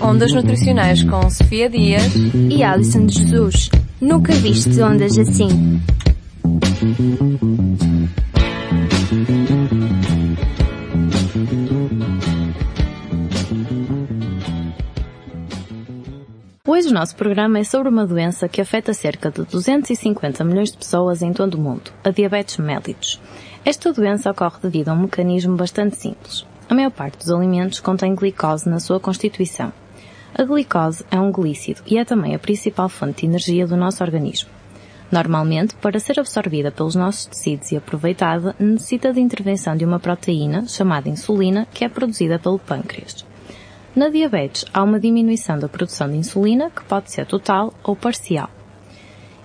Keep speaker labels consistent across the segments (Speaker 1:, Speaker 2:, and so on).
Speaker 1: Ondas Nutricionais com Sofia Dias
Speaker 2: e Alison de Jesus. Nunca viste ondas assim.
Speaker 3: Hoje o nosso programa é sobre uma doença que afeta cerca de 250 milhões de pessoas em todo o mundo, a diabetes mellitus. Esta doença ocorre devido a um mecanismo bastante simples. A maior parte dos alimentos contém glicose na sua constituição. A glicose é um glícido e é também a principal fonte de energia do nosso organismo. Normalmente, para ser absorvida pelos nossos tecidos e aproveitada, necessita de intervenção de uma proteína, chamada insulina, que é produzida pelo pâncreas. Na diabetes, há uma diminuição da produção de insulina, que pode ser total ou parcial.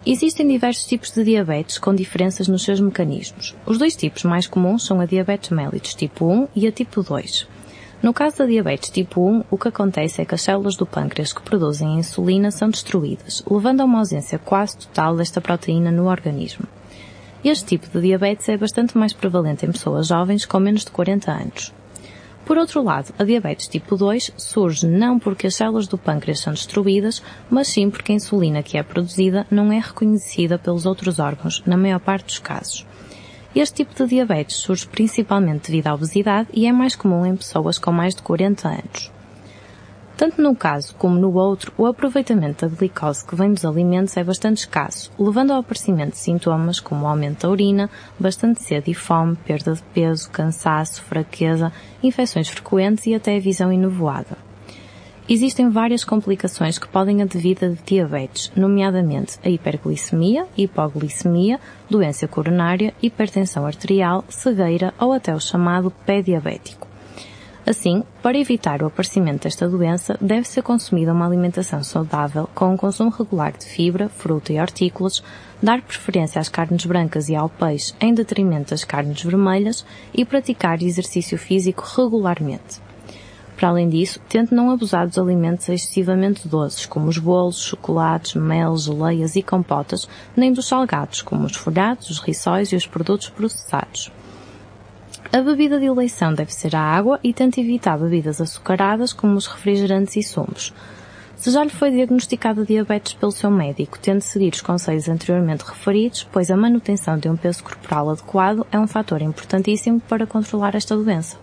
Speaker 3: Existem diversos tipos de diabetes com diferenças nos seus mecanismos. Os dois tipos mais comuns são a diabetes mellitus tipo 1 e a tipo 2. No caso da diabetes tipo 1, o que acontece é que as células do pâncreas que produzem a insulina são destruídas, levando a uma ausência quase total desta proteína no organismo. Este tipo de diabetes é bastante mais prevalente em pessoas jovens com menos de 40 anos. Por outro lado, a diabetes tipo 2 surge não porque as células do pâncreas são destruídas, mas sim porque a insulina que é produzida não é reconhecida pelos outros órgãos, na maior parte dos casos. Este tipo de diabetes surge principalmente devido à obesidade e é mais comum em pessoas com mais de 40 anos. Tanto num caso como no outro, o aproveitamento da glicose que vem dos alimentos é bastante escasso, levando ao aparecimento de sintomas como aumento da urina, bastante sede e fome, perda de peso, cansaço, fraqueza, infecções frequentes e até visão enevoada. Existem várias complicações que podem advir de diabetes, nomeadamente a hiperglicemia, hipoglicemia, doença coronária, hipertensão arterial, cegueira ou até o chamado pé diabético. Assim, para evitar o aparecimento desta doença, deve ser consumida uma alimentação saudável com um consumo regular de fibra, fruta e hortícolas, dar preferência às carnes brancas e ao peixe em detrimento das carnes vermelhas e praticar exercício físico regularmente. Para além disso, tente não abusar dos alimentos excessivamente doces, como os bolos, chocolates, mel, geleias e compotas, nem dos salgados, como os folhados, os rissóis e os produtos processados. A bebida de eleição deve ser a água e tente evitar bebidas açucaradas como os refrigerantes e sumos. Se já lhe foi diagnosticado diabetes pelo seu médico, tente seguir os conselhos anteriormente referidos, pois a manutenção de um peso corporal adequado é um fator importantíssimo para controlar esta doença.